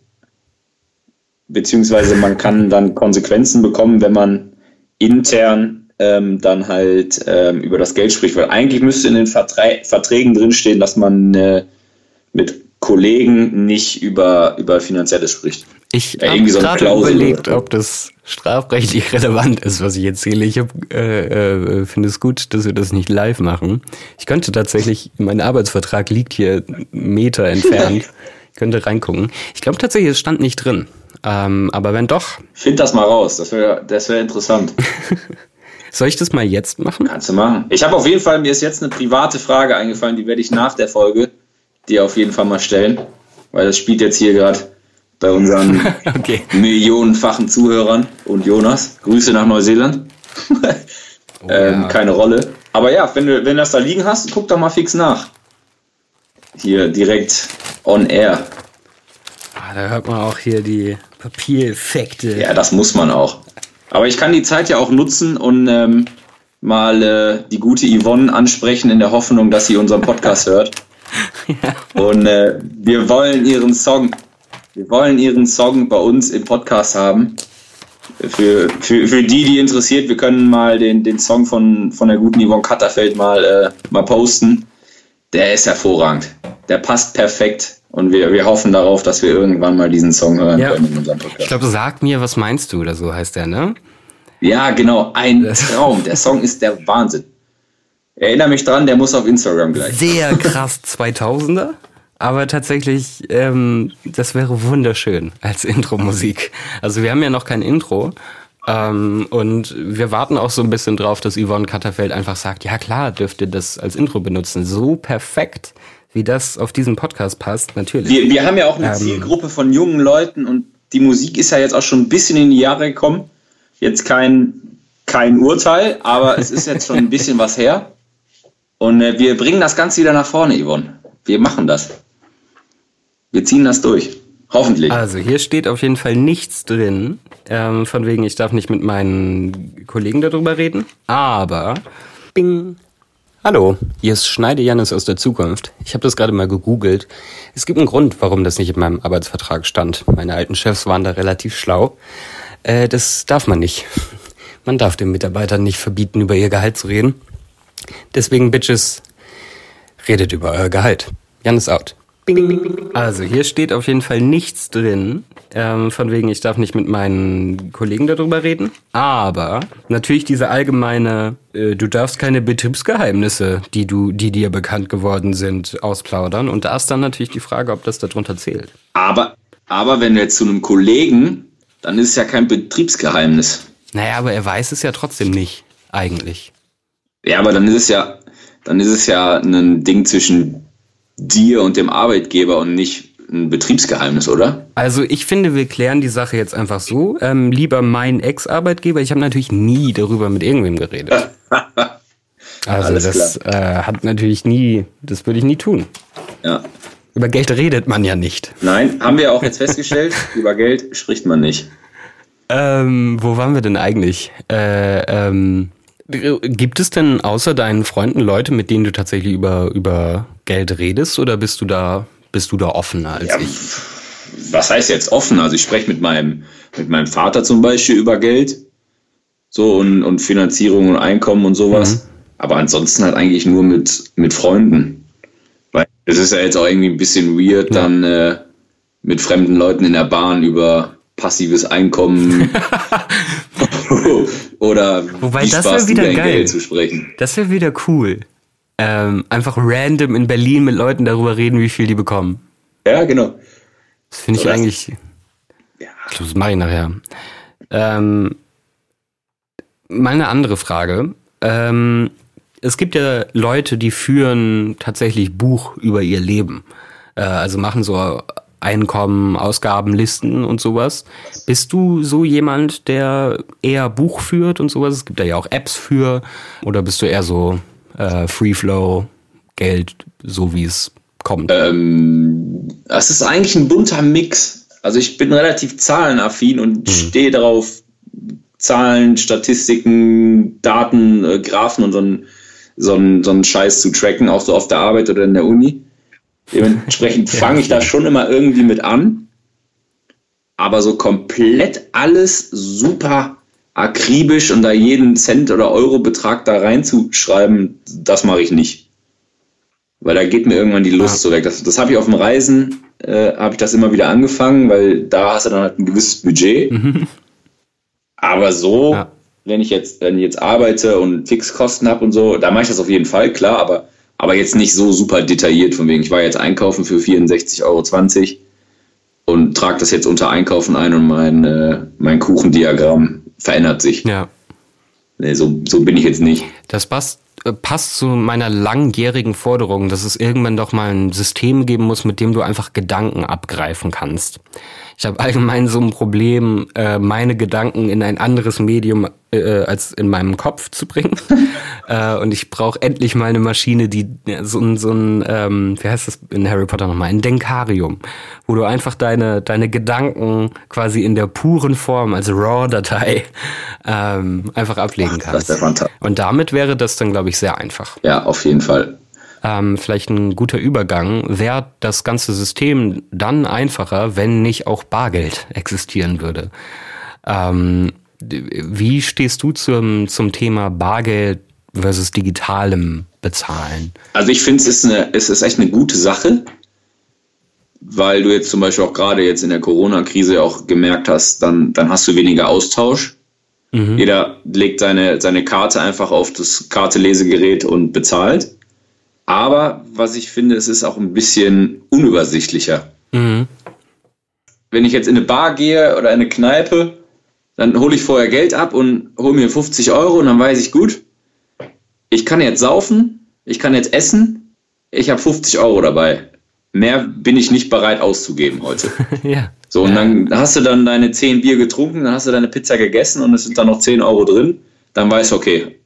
S1: beziehungsweise man kann dann Konsequenzen bekommen, wenn man intern ähm, dann halt ähm, über das Geld spricht. Weil eigentlich müsste in den Verträ Verträgen drinstehen, dass man äh, mit Kollegen nicht über, über Finanzielles spricht.
S2: Ich ja, habe so gerade überlegt, ob das strafrechtlich relevant ist, was ich erzähle. Ich äh, äh, finde es gut, dass wir das nicht live machen. Ich könnte tatsächlich, mein Arbeitsvertrag liegt hier Meter entfernt. ich könnte reingucken. Ich glaube tatsächlich, es stand nicht drin. Ähm, aber wenn doch.
S1: Find das mal raus, das wäre das wär interessant.
S2: Soll ich das mal jetzt machen?
S1: Kannst du machen. Ich habe auf jeden Fall, mir ist jetzt eine private Frage eingefallen, die werde ich nach der Folge dir auf jeden Fall mal stellen, weil das spielt jetzt hier gerade bei unseren okay. millionenfachen Zuhörern und Jonas. Grüße nach Neuseeland. oh, ähm, ja. Keine Rolle. Aber ja, wenn du, wenn du das da liegen hast, guck doch mal fix nach. Hier direkt on air.
S2: Ah, da hört man auch hier die Papiereffekte.
S1: Ja, das muss man auch. Aber ich kann die Zeit ja auch nutzen und ähm, mal äh, die gute Yvonne ansprechen in der Hoffnung, dass sie unseren Podcast hört. Ja. Und äh, wir wollen ihren Song, wir wollen ihren Song bei uns im Podcast haben. Für, für, für die, die interessiert, wir können mal den, den Song von, von der guten Yvonne Katterfeld mal, äh, mal posten. Der ist hervorragend. Der passt perfekt. Und wir, wir hoffen darauf, dass wir irgendwann mal diesen Song hören ja. können in unserem
S2: Podcast. Ich glaube, sag mir, was meinst du oder so heißt der, ne?
S1: Ja, genau. Ein Traum. Der Song ist der Wahnsinn. Erinnere mich dran, der muss auf Instagram gleich.
S2: Sehr krass 2000er. Aber tatsächlich, ähm, das wäre wunderschön als Intro-Musik. Also wir haben ja noch kein Intro. Ähm, und wir warten auch so ein bisschen drauf, dass Yvonne Katterfeld einfach sagt, ja klar, dürft ihr das als Intro benutzen. So perfekt wie das auf diesen Podcast passt, natürlich.
S1: Wir, wir haben ja auch eine ähm, Zielgruppe von jungen Leuten und die Musik ist ja jetzt auch schon ein bisschen in die Jahre gekommen. Jetzt kein, kein Urteil, aber es ist jetzt schon ein bisschen was her. Und äh, wir bringen das Ganze wieder nach vorne, Yvonne. Wir machen das. Wir ziehen das durch. Hoffentlich.
S2: Also hier steht auf jeden Fall nichts drin, ähm, von wegen, ich darf nicht mit meinen Kollegen darüber reden. Aber, bing, Hallo, hier ist Schneide Jannis aus der Zukunft. Ich habe das gerade mal gegoogelt. Es gibt einen Grund, warum das nicht in meinem Arbeitsvertrag stand. Meine alten Chefs waren da relativ schlau. Äh, das darf man nicht. Man darf den Mitarbeitern nicht verbieten, über ihr Gehalt zu reden. Deswegen, Bitches, redet über euer Gehalt. Jannis out. Also hier steht auf jeden Fall nichts drin, ähm, von wegen, ich darf nicht mit meinen Kollegen darüber reden. Aber natürlich diese allgemeine, äh, du darfst keine Betriebsgeheimnisse, die du, die dir bekannt geworden sind, ausplaudern. Und da ist dann natürlich die Frage, ob das darunter zählt.
S1: Aber, aber wenn du jetzt zu einem Kollegen, dann ist es ja kein Betriebsgeheimnis.
S2: Naja, aber er weiß es ja trotzdem nicht, eigentlich.
S1: Ja, aber dann ist es ja, dann ist es ja ein Ding zwischen dir und dem Arbeitgeber und nicht ein Betriebsgeheimnis, oder?
S2: Also ich finde, wir klären die Sache jetzt einfach so. Ähm, lieber mein Ex-Arbeitgeber, ich habe natürlich nie darüber mit irgendwem geredet. also
S1: Alles
S2: das äh, hat natürlich nie, das würde ich nie tun.
S1: Ja.
S2: Über Geld redet man ja nicht.
S1: Nein, haben wir auch jetzt festgestellt, über Geld spricht man nicht.
S2: Ähm, wo waren wir denn eigentlich? Äh, ähm, gibt es denn außer deinen Freunden Leute, mit denen du tatsächlich über, über Geld redest oder bist du da, bist du da offener als
S1: Ja,
S2: ich?
S1: was heißt jetzt offen? Also ich spreche mit meinem, mit meinem Vater zum Beispiel über Geld. So und, und Finanzierung und Einkommen und sowas. Aber ansonsten halt eigentlich nur mit, mit Freunden. Weil es ist ja jetzt auch irgendwie ein bisschen weird, dann äh, mit fremden Leuten in der Bahn über passives Einkommen oder
S2: Wobei,
S1: wie
S2: das
S1: sparst du
S2: wieder
S1: dein
S2: geil.
S1: Geld zu sprechen.
S2: Das wäre wieder cool. Ähm, einfach random in Berlin mit Leuten darüber reden, wie viel die bekommen.
S1: Ja, genau.
S2: Das finde ich
S1: So,
S2: eigentlich.
S1: Ja.
S2: Ich glaube, das mache ich nachher. Ähm, mal eine andere Frage. Ähm, es gibt ja Leute, die führen tatsächlich Buch über ihr Leben. Äh, also machen so Einkommen, Ausgabenlisten und sowas. Bist du so jemand, der eher Buch führt und sowas? Es gibt da ja auch Apps für. Oder bist du eher so äh, Free Flow, Geld, so wie es kommt?
S1: Ähm, es ist eigentlich ein bunter Mix. Also ich bin relativ zahlenaffin und stehe darauf, Zahlen, Statistiken, Daten, äh, Graphen und so einen so so einen Scheiß zu tracken, auch so auf der Arbeit oder in der Uni. Dementsprechend fange ich da schon immer irgendwie mit an. Aber so komplett alles super akribisch und da jeden Cent oder Euro-Betrag da reinzuschreiben, das mache ich nicht. Weil da geht mir irgendwann die Lust so weg. Das, das habe ich auf dem Reisen, äh, habe ich das immer wieder angefangen, weil da hast du dann halt ein gewisses Budget. Aber so,
S2: Ja.
S1: wenn ich jetzt, wenn ich jetzt arbeite und Fixkosten habe und so, da mache ich das auf jeden Fall, klar, aber, aber jetzt nicht so super detailliert, von wegen, ich war jetzt einkaufen für 64,20 Euro und trage das jetzt unter Einkaufen ein und mein, äh, mein Kuchendiagramm verändert sich.
S2: Ja.
S1: Nee, so, so bin ich jetzt nicht.
S2: Das passt, äh, passt zu meiner langjährigen Forderung, dass es irgendwann doch mal ein System geben muss, mit dem du einfach Gedanken abgreifen kannst. Ich habe allgemein so ein Problem, äh, meine Gedanken in ein anderes Medium äh, als in meinem Kopf zu bringen. äh, und ich brauche endlich mal eine Maschine, die so ein, so ein ähm, wie heißt das in Harry Potter nochmal, ein Denkarium, wo du einfach deine, deine Gedanken quasi in der puren Form als RAW-Datei ähm, einfach ablegen
S1: Das
S2: kannst. Und damit wäre das dann, glaube ich, sehr einfach.
S1: Ja, auf jeden Fall.
S2: Ähm, vielleicht ein guter Übergang. Wäre das ganze System dann einfacher, wenn nicht auch Bargeld existieren würde? Ähm, wie stehst du zum, zum Thema Bargeld versus digitalem Bezahlen?
S1: Also ich finde, es ist, eine, es ist echt eine gute Sache, weil du jetzt zum Beispiel auch gerade jetzt in der Corona-Krise auch gemerkt hast, dann, dann hast du weniger Austausch. Jeder legt seine, seine Karte einfach auf das Kartelesegerät und bezahlt. Aber was ich finde, es ist auch ein bisschen unübersichtlicher.
S2: Mhm.
S1: Wenn ich jetzt in eine Bar gehe oder in eine Kneipe, dann hole ich vorher Geld ab und hole mir 50 Euro und dann weiß ich gut, ich kann jetzt saufen, ich kann jetzt essen, ich habe 50 Euro dabei. Mehr bin ich nicht bereit auszugeben heute.
S2: ja.
S1: So, und dann hast du dann deine 10 Bier getrunken, dann hast du deine Pizza gegessen und es sind dann noch 10 Euro drin. Dann weißt du, okay,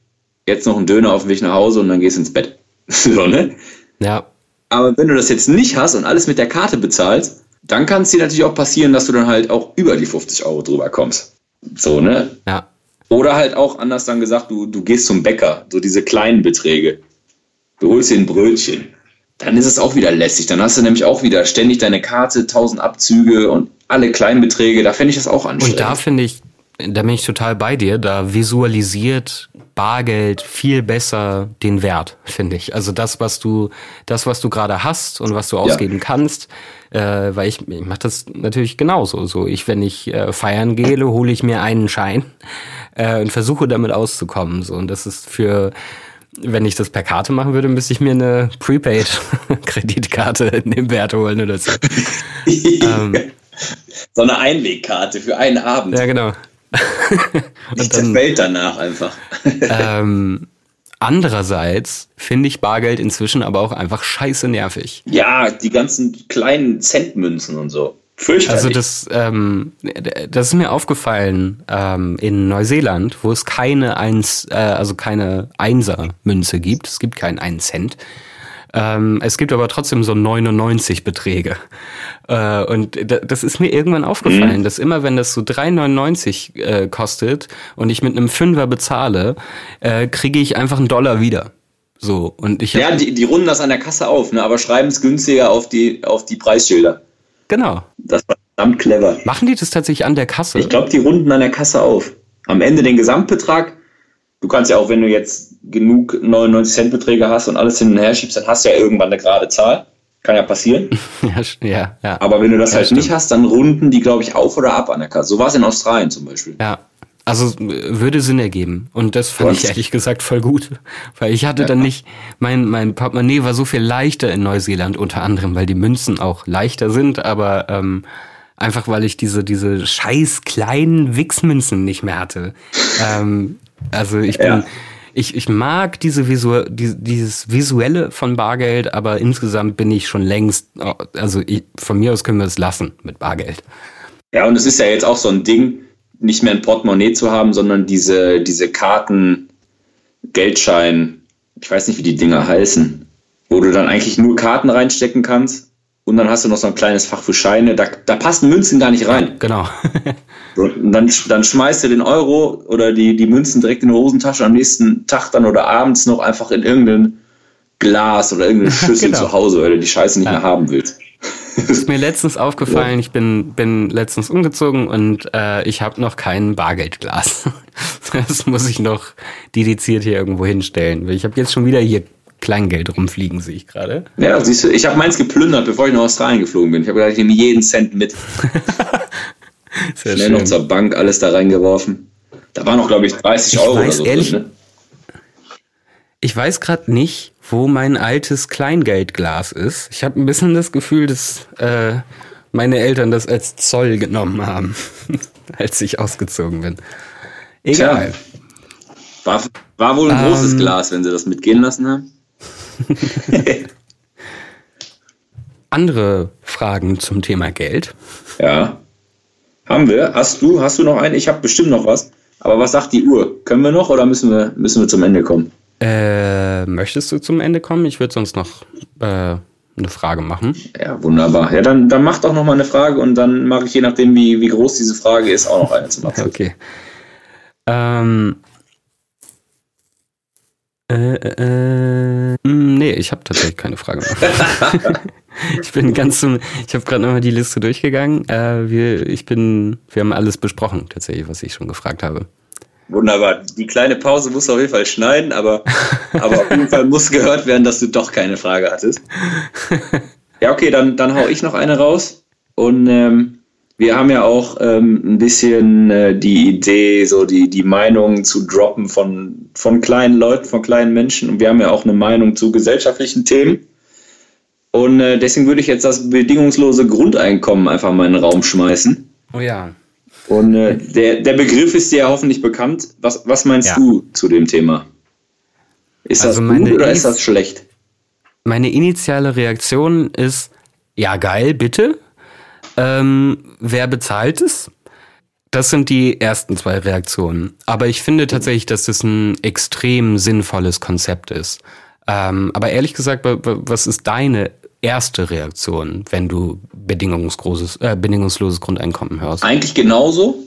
S1: jetzt noch ein Döner auf dem Weg nach Hause und dann gehst du ins Bett. so, ne?
S2: Ja.
S1: Aber wenn du das jetzt nicht hast und alles mit der Karte bezahlst, dann kann es dir natürlich auch passieren, dass du dann halt auch über die 50 Euro drüber kommst. So, ne?
S2: Ja.
S1: Oder halt auch anders dann gesagt, du, du gehst zum Bäcker, so diese kleinen Beträge. Du holst dir ein Brötchen. Dann ist es auch wieder lästig. Dann hast du nämlich auch wieder ständig deine Karte, 1000 Abzüge und alle kleinen Beträge. Da fände ich das auch anstrengend.
S2: Und da finde ich, da bin ich total bei dir, da visualisiert Bargeld viel besser den Wert, finde ich. Also das, was du, das, was du gerade hast und was du ausgeben kannst, äh, weil ich, ich mache das natürlich genauso. So, ich, wenn ich äh, feiern gehe, hole ich mir einen Schein äh, und versuche damit auszukommen. So, und das ist für wenn ich das per Karte machen würde, müsste ich mir eine Prepaid-Kreditkarte in dem Wert holen oder so. ähm,
S1: so eine Einwegkarte für einen Abend.
S2: ja, genau.
S1: und dann, fällt danach einfach.
S2: ähm, Andererseits finde ich Bargeld inzwischen aber auch einfach scheiße nervig.
S1: Ja, die ganzen kleinen Centmünzen und so.
S2: Fürchterlich. Also das, ähm, das ist mir aufgefallen ähm, in Neuseeland, wo es keine eins, äh, also keine Einser-Münze gibt. Es gibt keinen einen Cent. Ähm, es gibt aber trotzdem so 99 Beträge. Äh, und das ist mir irgendwann aufgefallen, mhm. dass immer wenn das so 3,99 äh, kostet und ich mit einem Fünfer bezahle, äh, kriege ich einfach einen Dollar wieder. So, und ich
S1: ja, die, die runden das an der Kasse auf, ne, aber schreiben es günstiger auf die, auf die Preisschilder.
S2: Genau.
S1: Das war verdammt clever.
S2: Machen die das tatsächlich an der Kasse?
S1: Ich glaube, die runden an der Kasse auf. Am Ende den Gesamtbetrag du kannst ja auch, wenn du jetzt genug 99 Cent Beträge hast und alles hin und her schiebst, dann hast du ja irgendwann eine gerade Zahl. Kann ja passieren.
S2: ja, ja, ja.
S1: Aber wenn du das ja, halt stimmt. nicht hast, dann runden die, glaube ich, auf oder ab an der Kasse. So war es in Australien zum Beispiel.
S2: Ja. Also würde Sinn ergeben. Und das fand Was? ich ehrlich gesagt voll gut. Weil ich hatte ja. dann nicht, mein, mein Portemonnaie war so viel leichter in Neuseeland, unter anderem, weil die Münzen auch leichter sind, aber ähm, einfach weil ich diese, diese scheiß kleinen Wichsmünzen nicht mehr hatte. ähm, also ich bin, ja. ich, ich mag diese Visu die, dieses Visuelle von Bargeld, aber insgesamt bin ich schon längst, also ich, von mir aus können wir es lassen mit Bargeld.
S1: Ja, und es ist ja jetzt auch so ein Ding, nicht mehr ein Portemonnaie zu haben, sondern diese, diese Karten, Geldschein, ich weiß nicht, wie die Dinger heißen, wo du dann eigentlich nur Karten reinstecken kannst und dann hast du noch so ein kleines Fach für Scheine. Da, da passen Münzen gar nicht rein.
S2: Genau.
S1: und dann, dann schmeißt du den Euro oder die, die Münzen direkt in die Hosentasche am nächsten Tag dann oder abends noch einfach in irgendein Glas oder irgendeine Schüssel genau. zu Hause, weil du die Scheiße nicht ja. mehr haben willst.
S2: ist mir letztens aufgefallen, ja. ich bin, bin letztens umgezogen und äh, ich habe noch kein Bargeldglas. Das muss ich noch dediziert hier irgendwo hinstellen. Ich habe jetzt schon wieder hier Kleingeld rumfliegen, sehe ich gerade.
S1: Ja, siehst du, ich habe meins geplündert, bevor ich nach Australien geflogen bin. Ich habe gedacht, ich nehme jeden Cent mit. Sehr Schnell schön. noch zur Bank alles da reingeworfen. Da waren noch, glaube ich, 30
S2: ich
S1: Euro
S2: weiß, oder
S1: so.
S2: Ehrlich, drin, ne? Ich weiß gerade nicht, wo mein altes Kleingeldglas ist. Ich habe ein bisschen das Gefühl, dass äh, meine Eltern das als Zoll genommen haben, als ich ausgezogen bin. Egal. Tja.
S1: War, war wohl ein ähm, großes Glas, wenn sie das mitgehen lassen haben.
S2: Andere Fragen zum Thema Geld?
S1: Ja. Haben wir? Hast du, hast du noch einen? Ich habe bestimmt noch was. Aber was sagt die Uhr? Können wir noch oder müssen wir, müssen wir zum Ende kommen?
S2: Äh, möchtest du zum Ende kommen? Ich würde sonst noch äh, eine Frage machen.
S1: Ja, wunderbar. Ja, dann, dann mach doch noch mal eine Frage und dann mache ich, je nachdem, wie, wie groß diese Frage ist, auch noch eine zum Abschluss.
S2: okay. Ähm, äh, äh, hm, nee, ich habe tatsächlich keine Frage mehr. ich bin ganz zum, ich habe gerade nochmal die Liste durchgegangen. Äh, wir, ich bin, wir haben alles besprochen, tatsächlich, was ich schon gefragt habe.
S1: Wunderbar. Die kleine Pause muss auf jeden Fall schneiden, aber, aber auf jeden Fall muss gehört werden, dass du doch keine Frage hattest. Ja, okay, dann, dann hau ich noch eine raus. Und ähm, wir haben ja auch ähm, ein bisschen äh, die Idee, so die, die Meinung zu droppen von, von kleinen Leuten, von kleinen Menschen. Und wir haben ja auch eine Meinung zu gesellschaftlichen Themen. Und äh, deswegen würde ich jetzt das bedingungslose Grundeinkommen einfach mal in den Raum schmeißen.
S2: Oh ja.
S1: Und äh, der, der Begriff ist dir ja hoffentlich bekannt. Was, was meinst ja. du zu dem Thema? Ist also das gut oder ist das schlecht?
S2: Meine initiale Reaktion ist, ja geil, bitte. Ähm, wer bezahlt es? Das sind die ersten zwei Reaktionen. Aber ich finde tatsächlich, dass das ein extrem sinnvolles Konzept ist. Ähm, aber ehrlich gesagt, was ist deine erste Reaktion, wenn du bedingungsloses, äh, bedingungsloses Grundeinkommen hörst?
S1: Eigentlich genauso.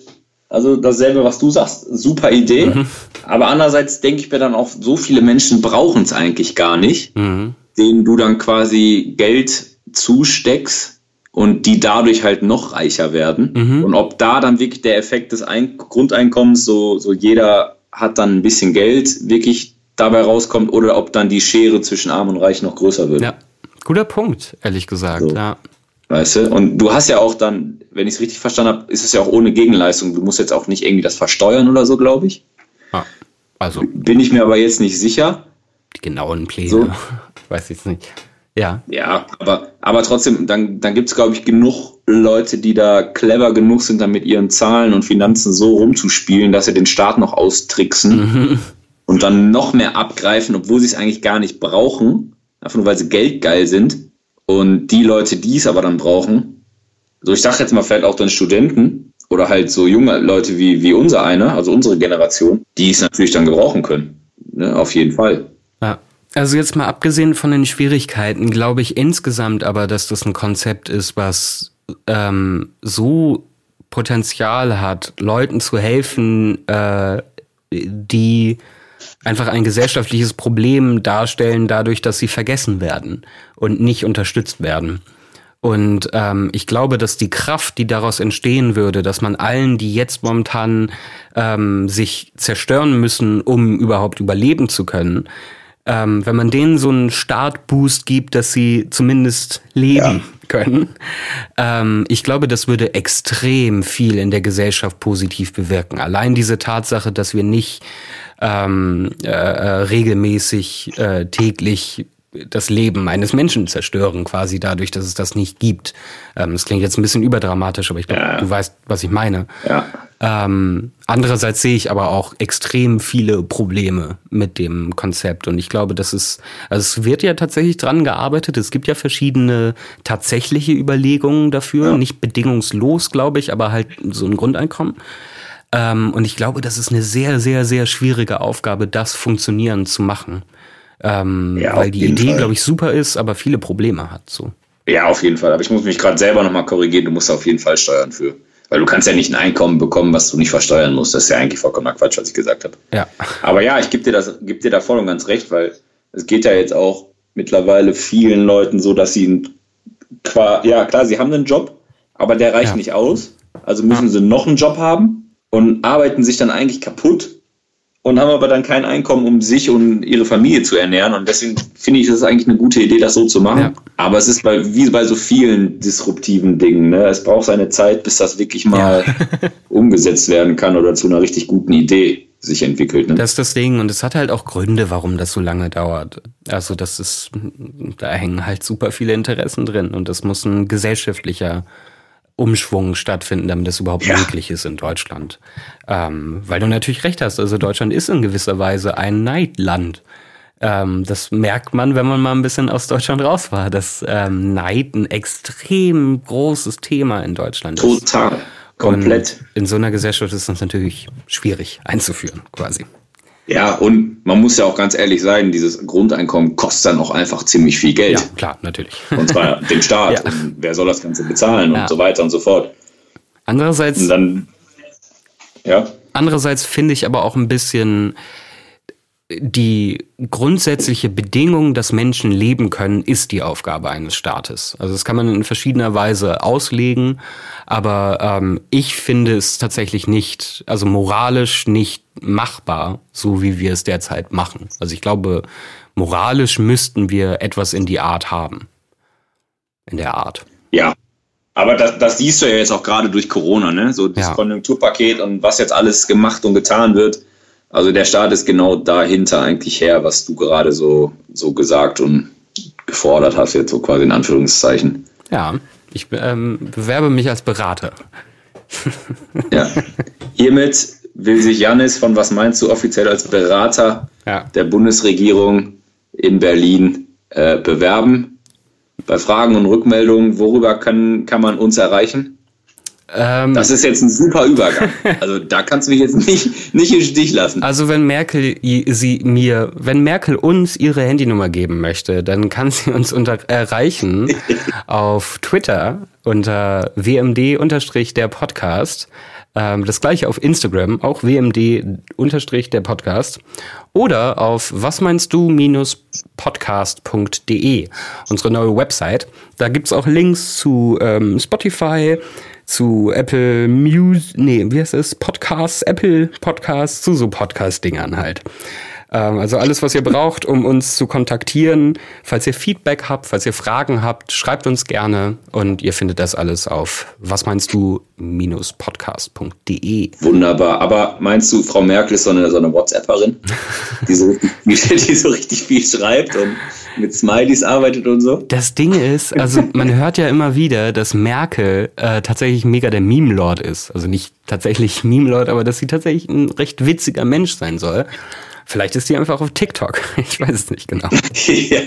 S1: Also dasselbe, was du sagst, super Idee. Mhm. Aber andererseits denke ich mir dann auch, so viele Menschen brauchen es eigentlich gar nicht, mhm. denen du dann quasi Geld zusteckst, und die dadurch halt noch reicher werden. Mhm. Und ob da dann wirklich der Effekt des Ein Grundeinkommens, so, so jeder hat dann ein bisschen Geld, wirklich dabei rauskommt oder ob dann die Schere zwischen Arm und Reich noch größer wird.
S2: Ja, guter Punkt, ehrlich gesagt, so. ja.
S1: Weißt du? Und du hast ja auch dann, wenn ich es richtig verstanden habe, ist es ja auch ohne Gegenleistung. Du musst jetzt auch nicht irgendwie das versteuern oder so, glaube ich.
S2: Ah, also.
S1: Bin ich mir aber jetzt nicht sicher.
S2: Die genauen Pläne. So. Weiß ich nicht. Ja.
S1: Ja, aber, aber trotzdem, dann, dann gibt es, glaube ich, genug Leute, die da clever genug sind, dann mit ihren Zahlen und Finanzen so rumzuspielen, dass sie den Staat noch austricksen. Mhm. und dann noch mehr abgreifen, obwohl sie es eigentlich gar nicht brauchen, einfach nur weil sie geldgeil sind. Und die Leute, die es aber dann brauchen, so ich sage jetzt mal vielleicht auch dann Studenten oder halt so junge Leute wie, wie unser einer, also unsere Generation, die es natürlich dann gebrauchen können. Ne, auf jeden Fall.
S2: Ja. Also jetzt mal abgesehen von den Schwierigkeiten, glaube ich insgesamt aber, dass das ein Konzept ist, was ähm, so Potenzial hat, Leuten zu helfen, äh, die einfach ein gesellschaftliches Problem darstellen, dadurch, dass sie vergessen werden und nicht unterstützt werden. Und ähm, ich glaube, dass die Kraft, die daraus entstehen würde, dass man allen, die jetzt momentan ähm, sich zerstören müssen, um überhaupt überleben zu können, ähm, wenn man denen so einen Startboost gibt, dass sie zumindest leben ja. können, ähm, ich glaube, das würde extrem viel in der Gesellschaft positiv bewirken. Allein diese Tatsache, dass wir nicht ähm, äh, äh regelmäßig äh, täglich das Leben eines Menschen zerstören, quasi dadurch, dass es das nicht gibt. Ähm, das klingt jetzt ein bisschen überdramatisch, aber ich glaube, ja. du weißt, was ich meine. Ja. Ähm, andererseits sehe ich aber auch extrem viele Probleme mit dem Konzept und ich glaube, dass es, also es wird ja tatsächlich dran gearbeitet. Es gibt ja verschiedene tatsächliche Überlegungen dafür, ja. nicht bedingungslos, glaube ich, aber halt so ein Grundeinkommen. Ähm, und ich glaube, das ist eine sehr, sehr, sehr schwierige Aufgabe, das funktionieren zu machen. Ähm, ja, weil die Idee, glaube ich, super ist, aber viele Probleme hat. So.
S1: Ja, auf jeden Fall. Aber ich muss mich gerade selber nochmal korrigieren. Du musst auf jeden Fall steuern für. Weil du kannst ja nicht ein Einkommen bekommen, was du nicht versteuern musst. Das ist ja eigentlich vollkommener Quatsch, was ich gesagt habe. Ja. Aber ja, ich gebe dir, geb dir da voll und ganz recht, weil es geht ja jetzt auch mittlerweile vielen Leuten so, dass sie, ja klar, sie haben einen Job, aber der reicht ja. nicht aus. Also müssen sie noch einen Job haben und arbeiten sich dann eigentlich kaputt und haben aber dann kein Einkommen, um sich und ihre Familie zu ernähren. Und deswegen finde ich, es ist eigentlich eine gute Idee, das so zu machen. Ja. Aber es ist bei, wie bei so vielen disruptiven Dingen. Ne? Es braucht seine Zeit, bis das wirklich mal ja. umgesetzt werden kann oder zu einer richtig guten Idee sich entwickelt. Ne?
S2: Das ist das Ding und es hat halt auch Gründe, warum das so lange dauert. Also das ist, da hängen halt super viele Interessen drin und das muss ein gesellschaftlicher Umschwung stattfinden, damit das überhaupt ja. möglich ist in Deutschland. Ähm, weil du natürlich recht hast, also Deutschland ist in gewisser Weise ein Neidland. Ähm, das merkt man, wenn man mal ein bisschen aus Deutschland raus war, dass ähm, Neid ein extrem großes Thema in Deutschland
S1: Total. ist. Total. Komplett.
S2: Und in so einer Gesellschaft ist das natürlich schwierig einzuführen, quasi.
S1: Ja, und man muss ja auch ganz ehrlich sein, dieses Grundeinkommen kostet dann auch einfach ziemlich viel Geld. Ja,
S2: klar, natürlich.
S1: Und zwar dem Staat. Ja. Und wer soll das Ganze bezahlen ja. und so weiter und so fort.
S2: Andererseits. Und dann, ja. Andererseits finde ich aber auch ein bisschen, die grundsätzliche Bedingung, dass Menschen leben können, ist die Aufgabe eines Staates. Also das kann man in verschiedener Weise auslegen, aber ähm, ich finde es tatsächlich nicht, also moralisch nicht machbar, so wie wir es derzeit machen. Also ich glaube, moralisch müssten wir etwas in die Art haben. In der Art.
S1: Ja, aber das, das siehst du ja jetzt auch gerade durch Corona, ne? So das ja. Konjunkturpaket und was jetzt alles gemacht und getan wird also der Staat ist genau dahinter eigentlich her, was du gerade so, so gesagt und gefordert hast, jetzt so quasi in Anführungszeichen.
S2: Ja, ich ähm, bewerbe mich als Berater.
S1: ja. Hiermit will sich Janis von Was meinst du offiziell als Berater ja. der Bundesregierung in Berlin äh, bewerben. Bei Fragen und Rückmeldungen, worüber kann, kann man uns erreichen? Ähm, das ist jetzt ein super Übergang. Also da kannst du mich jetzt nicht, nicht im Stich lassen.
S2: Also wenn Merkel sie mir, wenn Merkel uns ihre Handynummer geben möchte, dann kann sie uns unter, erreichen auf Twitter unter WMD unterstrich der Podcast. Ähm, das gleiche auf Instagram, auch WMD unterstrich der Podcast. Oder auf was meinst du minus podcast.de, unsere neue Website. Da gibt's auch Links zu ähm, Spotify, zu Apple Music, nee, wie heißt es? Podcasts, Apple Podcasts, zu so Podcast-Dingern halt. Ähm, also alles, was ihr braucht, um uns zu kontaktieren. Falls ihr Feedback habt, falls ihr Fragen habt, schreibt uns gerne und ihr findet das alles auf was meinst du podcast.de.
S1: Wunderbar. Aber meinst du, Frau Merkel ist so eine, so eine WhatsApperin, die so, die so richtig viel schreibt und mit Smileys arbeitet und so?
S2: Das Ding ist, also man hört ja immer wieder, dass Merkel äh, tatsächlich mega der Meme-Lord ist. Also nicht tatsächlich Meme-Lord, aber dass sie tatsächlich ein recht witziger Mensch sein soll. Vielleicht ist die einfach auf TikTok. Ich weiß es nicht genau.
S1: ja.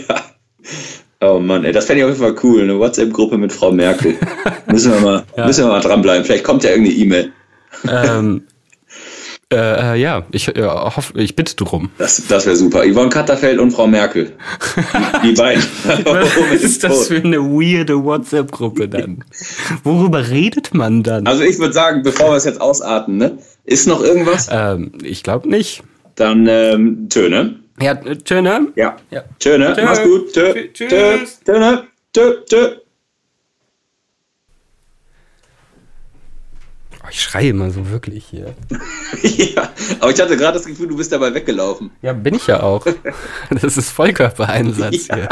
S1: Oh Mann, ey, das fände ich auf jeden Fall cool. Eine WhatsApp-Gruppe mit Frau Merkel. müssen, wir mal, ja. müssen wir mal dranbleiben. Vielleicht kommt ja irgendeine E-Mail.
S2: ähm, äh, äh, ja, ich, äh, hoff, ich bitte drum.
S1: Das, das wäre super. Yvonne Katterfeld und Frau Merkel. Die, die beiden.
S2: Was ist das für eine weirde WhatsApp-Gruppe dann? Worüber redet man dann?
S1: Also ich würde sagen, bevor wir es jetzt ausarten, ne? Ist noch irgendwas?
S2: Ähm, ich glaube nicht.
S1: Dann ähm, Töne.
S2: Ja, Töne.
S1: Ja. ja. Töne. Tö. Mach's gut. Tö. Tschüss. Töne. Tö. Tö.
S2: Oh, ich schreie immer so wirklich hier.
S1: ja, aber ich hatte gerade das Gefühl, du bist dabei weggelaufen.
S2: Ja, bin ich ja auch. Das ist Vollkörpereinsatz ja. hier.